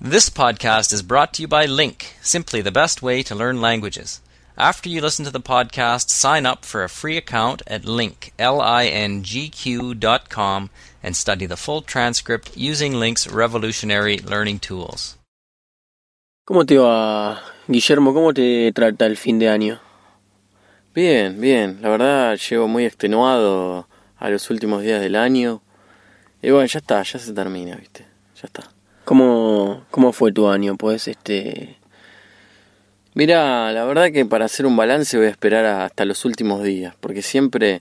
This podcast is brought to you by Link, simply the best way to learn languages. After you listen to the podcast, sign up for a free account at link, L-I-N-G-Q dot com and study the full transcript using Link's revolutionary learning tools. ¿Cómo te va, Guillermo? ¿Cómo te trata el fin de año? Bien, bien. La verdad llego muy extenuado a los últimos días del año. Y bueno, ya está, ya se termina, ¿viste? Ya está. ¿Cómo, cómo fue tu año? Pues este... Mira, la verdad que para hacer un balance voy a esperar hasta los últimos días, porque siempre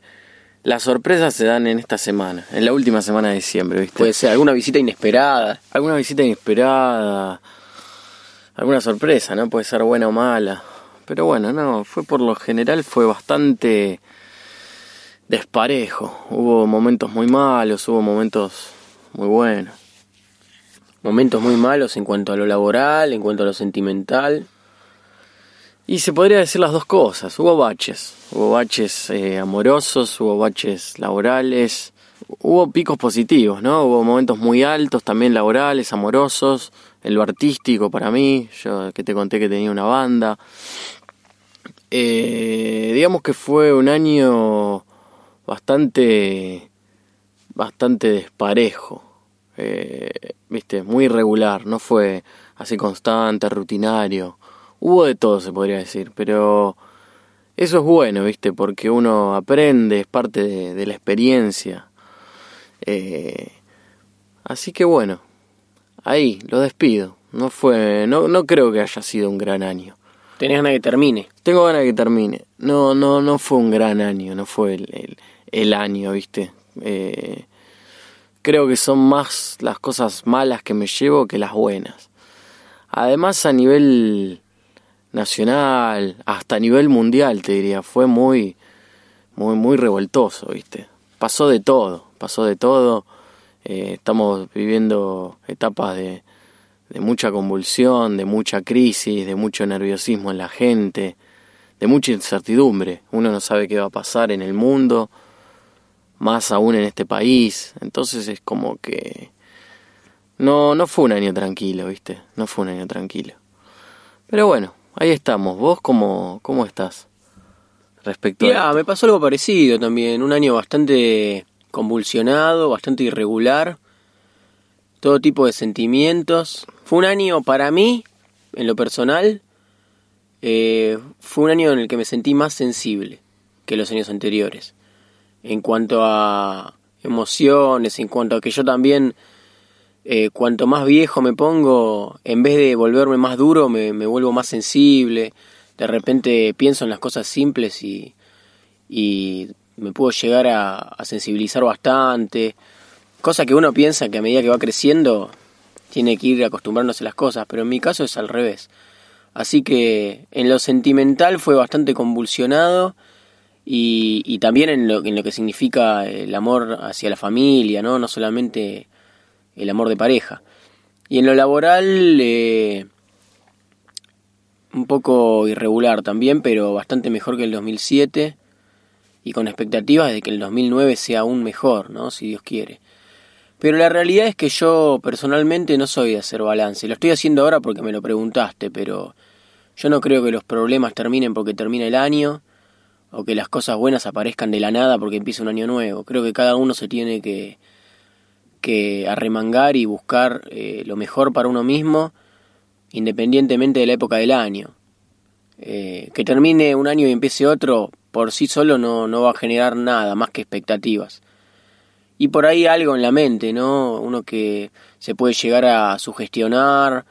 las sorpresas se dan en esta semana, en la última semana de diciembre, ¿viste? Puede ser alguna visita inesperada. Alguna visita inesperada, alguna sorpresa, ¿no? Puede ser buena o mala. Pero bueno, no, fue por lo general fue bastante desparejo. Hubo momentos muy malos, hubo momentos muy buenos. Momentos muy malos en cuanto a lo laboral, en cuanto a lo sentimental. Y se podría decir las dos cosas. Hubo baches. Hubo baches eh, amorosos, hubo baches laborales. Hubo picos positivos, ¿no? Hubo momentos muy altos también laborales, amorosos. En lo artístico para mí. Yo que te conté que tenía una banda. Eh, digamos que fue un año bastante bastante desparejo eh, viste muy irregular no fue así constante rutinario hubo de todo se podría decir pero eso es bueno viste porque uno aprende es parte de, de la experiencia eh, así que bueno ahí lo despido no fue no no creo que haya sido un gran año ¿Tenés ganas que termine? tengo ganas de que termine. No, no, no fue un gran año, no fue el, el, el año, viste. Eh, creo que son más las cosas malas que me llevo que las buenas. Además a nivel nacional, hasta a nivel mundial te diría, fue muy, muy, muy revoltoso, viste. Pasó de todo, pasó de todo. Eh, estamos viviendo etapas de, de mucha convulsión, de mucha crisis, de mucho nerviosismo en la gente, de mucha incertidumbre. Uno no sabe qué va a pasar en el mundo, más aún en este país. Entonces es como que no no fue un año tranquilo, ¿viste? No fue un año tranquilo. Pero bueno, ahí estamos. ¿Vos cómo cómo estás? Respecto Ya, a me pasó algo parecido también. Un año bastante convulsionado, bastante irregular. Todo tipo de sentimientos. Fue un año para mí, en lo personal, eh, fue un año en el que me sentí más sensible que los años anteriores. En cuanto a emociones, en cuanto a que yo también, eh, cuanto más viejo me pongo, en vez de volverme más duro, me, vuelvo más sensible. De repente pienso en las cosas simples y, y me puedo llegar a, a sensibilizar bastante. Cosa que uno piensa que a medida que va creciendo tiene que ir acostumbrándose a las cosas, pero en mi caso es al revés. Así que en lo sentimental fue bastante convulsionado y, y también en lo, en lo que significa el amor hacia la familia, ¿no? No solamente el amor de pareja. Y en lo laboral, eh, un poco irregular también, pero bastante mejor que el 2007 y con expectativas de que el 2009 sea aún mejor, ¿no? Si Dios quiere. Pero la realidad es que yo personalmente no soy de hacer balance. Lo estoy haciendo ahora porque me lo preguntaste, pero yo no creo que los problemas terminen porque termina el año o que las cosas buenas aparezcan de la nada porque empieza un año nuevo. Creo que cada uno se tiene que, que arremangar y buscar eh, lo mejor para uno mismo independientemente de la época del año. Eh, que termine un año y empiece otro por sí solo no, no va a generar nada más que expectativas y por ahí algo en la mente, ¿no? Uno que se puede llegar a sugestionar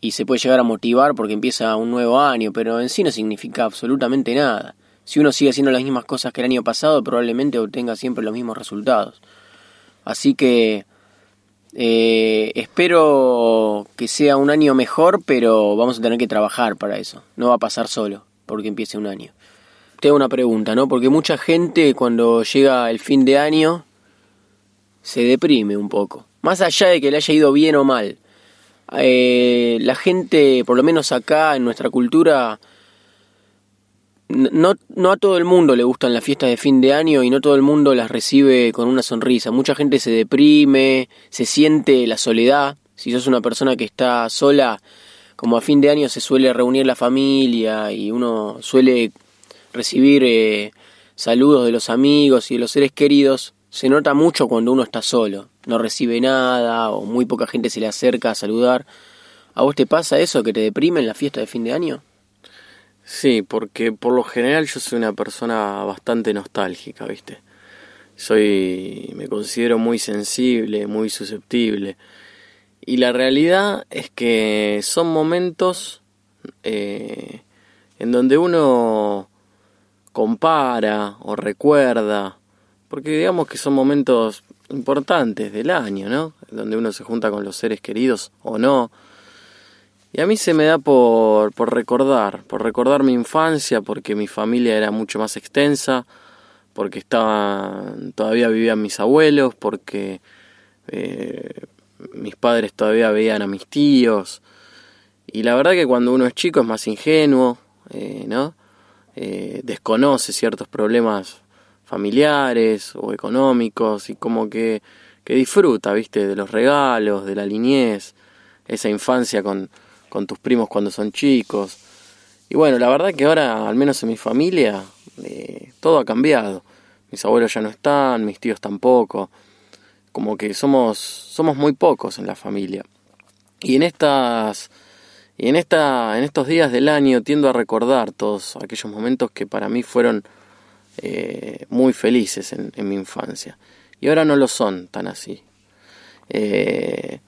y se puede llegar a motivar porque empieza un nuevo año, pero en sí no significa absolutamente nada. Si uno sigue haciendo las mismas cosas que el año pasado, probablemente obtenga siempre los mismos resultados. Así que eh, espero que sea un año mejor, pero vamos a tener que trabajar para eso. No va a pasar solo porque empiece un año. Te hago una pregunta, ¿no? Porque mucha gente cuando llega el fin de año se deprime un poco. Más allá de que le haya ido bien o mal. Eh, la gente, por lo menos acá en nuestra cultura, no, no a todo el mundo le gustan las fiestas de fin de año y no todo el mundo las recibe con una sonrisa. Mucha gente se deprime, se siente la soledad Si sos una persona que está sola, como a fin de año se suele reunir la familia y uno suele recibir eh, saludos de los amigos y de los seres queridos, se nota mucho cuando uno está solo, no recibe nada o muy poca gente se le acerca a saludar. ¿A vos te pasa eso que te deprime en la fiesta de fin de año? Sí, porque por lo general yo soy una persona bastante nostálgica, ¿viste? Soy, me considero muy sensible, muy susceptible. Y la realidad es que son momentos eh, en donde uno compara o recuerda, porque digamos que son momentos importantes del año, ¿no? Donde uno se junta con los seres queridos o no. Y a mí se me da por, por recordar, por recordar mi infancia, porque mi familia era mucho más extensa, porque estaban, todavía vivían mis abuelos, porque eh, mis padres todavía veían a mis tíos. Y la verdad que cuando uno es chico es más ingenuo, eh, ¿no? Eh, desconoce ciertos problemas familiares o económicos y como que, que disfruta, ¿viste? De los regalos, de la niñez, esa infancia con, con tus primos cuando son chicos. Y bueno, la verdad que ahora, al menos en mi familia, eh, todo ha cambiado. Mis abuelos ya no están, mis tíos tampoco como que somos, somos muy pocos en la familia. Y en estas y en esta en estos días del año tiendo a recordar todos aquellos momentos que para mí fueron eh, muy felices en, mi infancia. Y ahora no lo son tan así. Eh,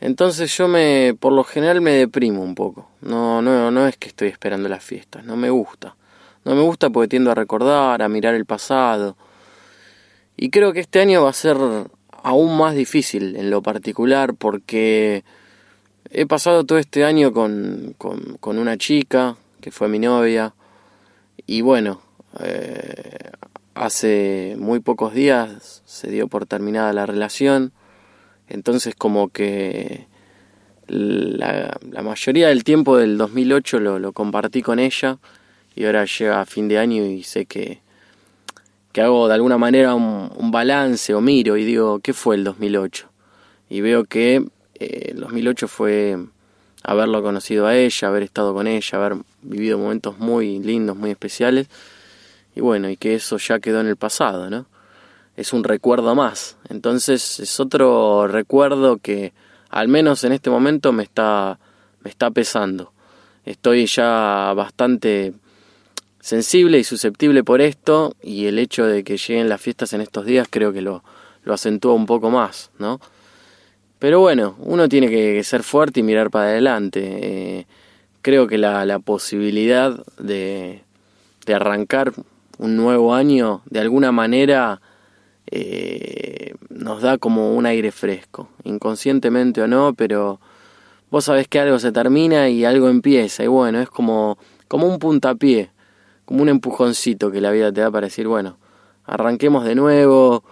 entonces yo me, por lo general me deprimo un poco. No, no, no es que estoy esperando las fiestas, no me gusta. No me gusta porque tiendo a recordar, a mirar el pasado. Y creo que este año va a ser aún más difícil en lo particular porque he pasado todo este año con, con, una chica que fue mi novia y bueno, eh, hace muy pocos días se dio por terminada la relación, entonces como que la, mayoría del tiempo del 2008 lo, lo compartí con ella y ahora llega fin de año y sé que que hago de alguna manera un, balance o miro y digo, ¿qué fue el 2008? Y veo que eh, el 2008 fue haberlo conocido a ella, haber estado con ella, haber vivido momentos muy lindos, muy especiales. Y bueno, y que eso ya quedó en el pasado, ¿no? Es un recuerdo más. Entonces es otro recuerdo que al menos en este momento me está, me está pesando. Estoy ya bastante sensible y susceptible por esto y el hecho de que lleguen las fiestas en estos días creo que lo, lo acentúa un poco más, ¿no? Pero bueno, uno tiene que ser fuerte y mirar para adelante. Eh, creo que la, la posibilidad de, de, arrancar un nuevo año de alguna manera eh, nos da como un aire fresco, inconscientemente o no, pero vos sabés que algo se termina y algo empieza y bueno, es como, como un puntapié como un empujoncito que la vida te da para decir, bueno, arranquemos de nuevo,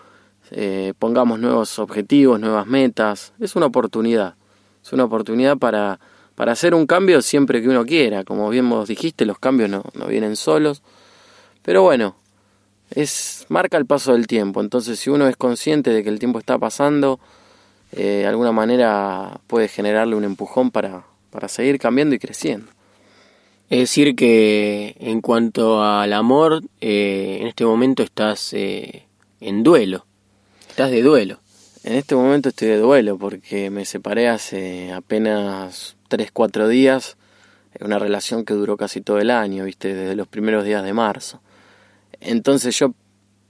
eh, pongamos nuevos objetivos, nuevas metas. Es una oportunidad, es una oportunidad para, para hacer un cambio siempre que uno quiera. Como bien vos dijiste, los cambios no, no vienen solos. Pero bueno, es marca el paso del tiempo. Entonces, si uno es consciente de que el tiempo está pasando, eh, de alguna manera puede generarle un empujón para, para seguir cambiando y creciendo. Es decir, que en cuanto al amor, eh, en este momento estás eh, en duelo. Estás de duelo. En este momento estoy de duelo porque me separé hace apenas 3-4 días. Una relación que duró casi todo el año, viste, desde los primeros días de marzo. Entonces yo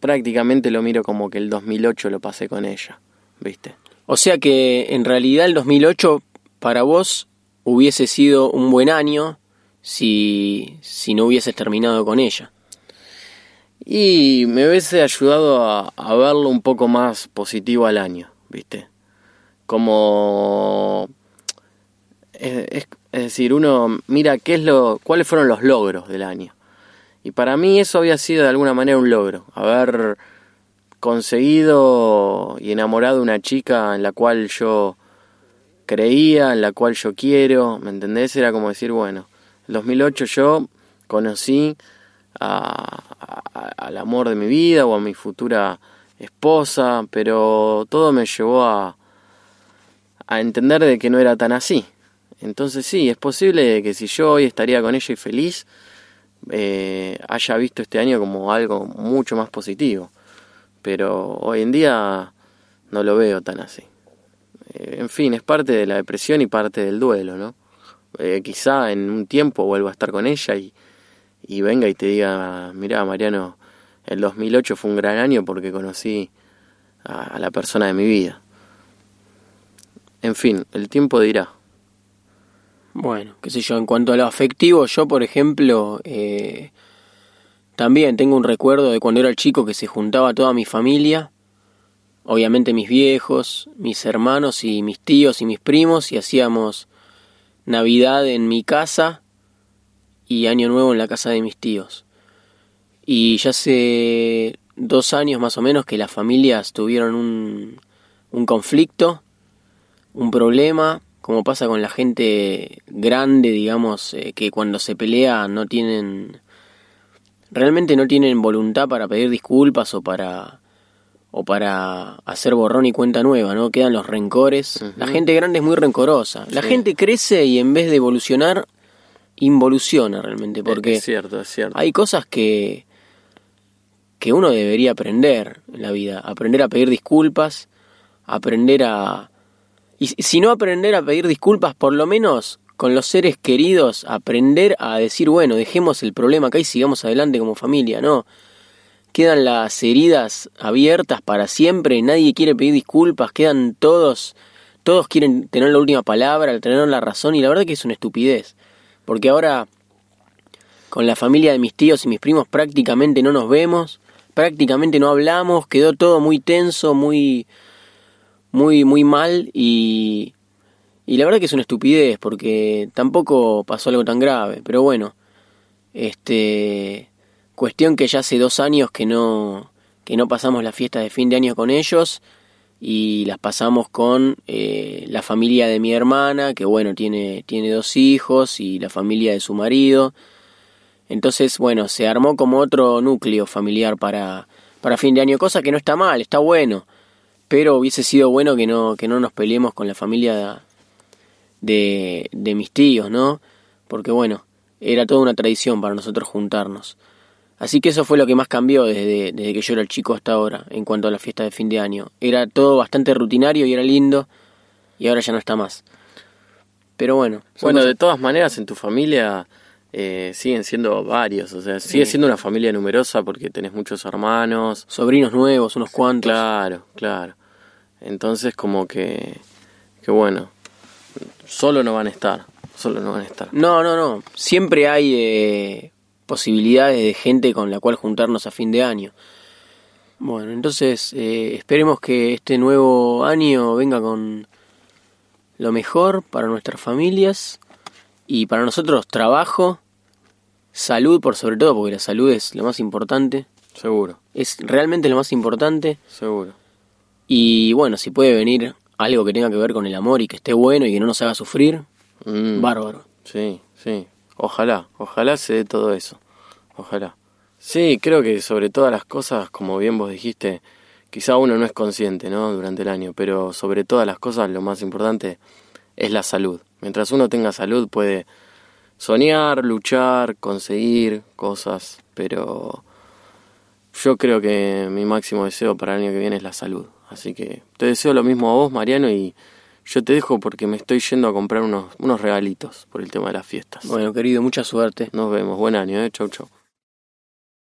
prácticamente lo miro como que el 2008 lo pasé con ella, viste. O sea que en realidad el 2008 para vos hubiese sido un buen año si, si no hubieses terminado con ella. Y me hubiese ayudado a, a verlo un poco más positivo al año, ¿viste? Como... Es, es, decir, uno mira qué es lo, cuáles fueron los logros del año. Y para mí eso había sido de alguna manera un logro, haber conseguido y enamorado una chica en la cual yo creía, en la cual yo quiero, ¿me entendés? Era como decir, bueno, en 2008 yo conocí al amor de mi vida o a mi futura esposa, pero todo me llevó a, a entender de que no era tan así. Entonces sí, es posible que si yo hoy estaría con ella y feliz, eh, haya visto este año como algo mucho más positivo. Pero hoy en día no lo veo tan así. Eh, en fin, es parte de la depresión y parte del duelo, ¿no? Eh, quizá en un tiempo vuelva a estar con ella y, y venga y te diga, mira Mariano, el 2008 fue un gran año porque conocí a la persona de mi vida. En fin, el tiempo dirá. Bueno, qué sé yo, en cuanto a lo afectivo, yo por ejemplo, eh, también tengo un recuerdo de cuando era chico que se juntaba toda mi familia, obviamente mis viejos, mis hermanos y mis tíos y mis primos, y hacíamos Navidad en mi casa y Año Nuevo en la casa de mis tíos. Y ya hace dos años más o menos que las familias tuvieron un, un conflicto, un problema, como pasa con la gente grande, digamos, eh, que cuando se pelea no tienen, realmente no tienen voluntad para pedir disculpas o para, o para hacer borrón y cuenta nueva, ¿no? Quedan los rencores. La gente grande es muy rencorosa. La gente crece y en vez de evolucionar, involuciona realmente, porque es cierto, es cierto. hay cosas que que uno debería aprender en la vida, aprender a pedir disculpas, aprender a y si no aprender a pedir disculpas, por lo menos con los seres queridos, aprender a decir, bueno, dejemos el problema acá y sigamos adelante como familia, ¿no? Quedan las heridas abiertas para siempre, nadie quiere pedir disculpas, quedan todos, todos quieren tener la última palabra, tener la razón, y la verdad que es una estupidez. Porque ahora, con la familia de mis tíos y mis primos prácticamente no nos vemos, prácticamente no hablamos, quedó todo muy tenso, muy muy, muy mal y, y la verdad que es una estupidez porque tampoco pasó algo tan grave, pero bueno, este, cuestión que ya hace dos años que no, que no pasamos la fiesta de fin de año con ellos y las pasamos con eh, la familia de mi hermana, que bueno, tiene, tiene dos hijos y la familia de su marido. Entonces, bueno, se armó como otro núcleo familiar para, para fin de año, cosa que no está mal, está bueno pero hubiese sido bueno que no, que no nos peleemos con la familia de, de mis tíos, ¿no? Porque bueno, era toda una tradición para nosotros juntarnos. Así que eso fue lo que más cambió desde, desde que yo era el chico hasta ahora, en cuanto a la fiesta de fin de año. Era todo bastante rutinario y era lindo, y ahora ya no está más. Pero bueno. Bueno, de todas maneras, en tu familia eh, siguen siendo varios, o sea, sigue siendo una familia numerosa porque tenés muchos hermanos. Sobrinos nuevos, unos cuantos. Claro, claro. Entonces como que, que bueno, solo no van a estar, solo no van a estar. No, no, no, siempre hay eh, posibilidades de gente con la cual juntarnos a fin de año. Bueno, entonces eh, esperemos que este nuevo año venga con lo mejor para nuestras familias y para nosotros trabajo, salud por sobre todo, porque la salud es lo más importante. Seguro. Es realmente lo más importante. Seguro. Y bueno, si puede venir algo que tenga que ver con el amor y que esté bueno y que no nos haga sufrir, Mm, bárbaro. Sí, sí. Ojalá, ojalá se dé todo eso. Ojalá. Sí, creo que sobre todas las cosas, como bien vos dijiste, quizá uno no es consciente, ¿no? Durante el año, pero sobre todas las cosas lo más importante es la salud. Mientras uno tenga salud puede soñar, luchar, conseguir cosas, pero yo creo que mi máximo deseo para el año que viene es la salud. Así que te deseo lo mismo a vos, Mariano, y yo te dejo porque me estoy yendo a comprar unos, unos regalitos por el tema de las fiestas. Bueno, querido, mucha suerte. Nos vemos. Buen año, ¿eh? Chau, chau.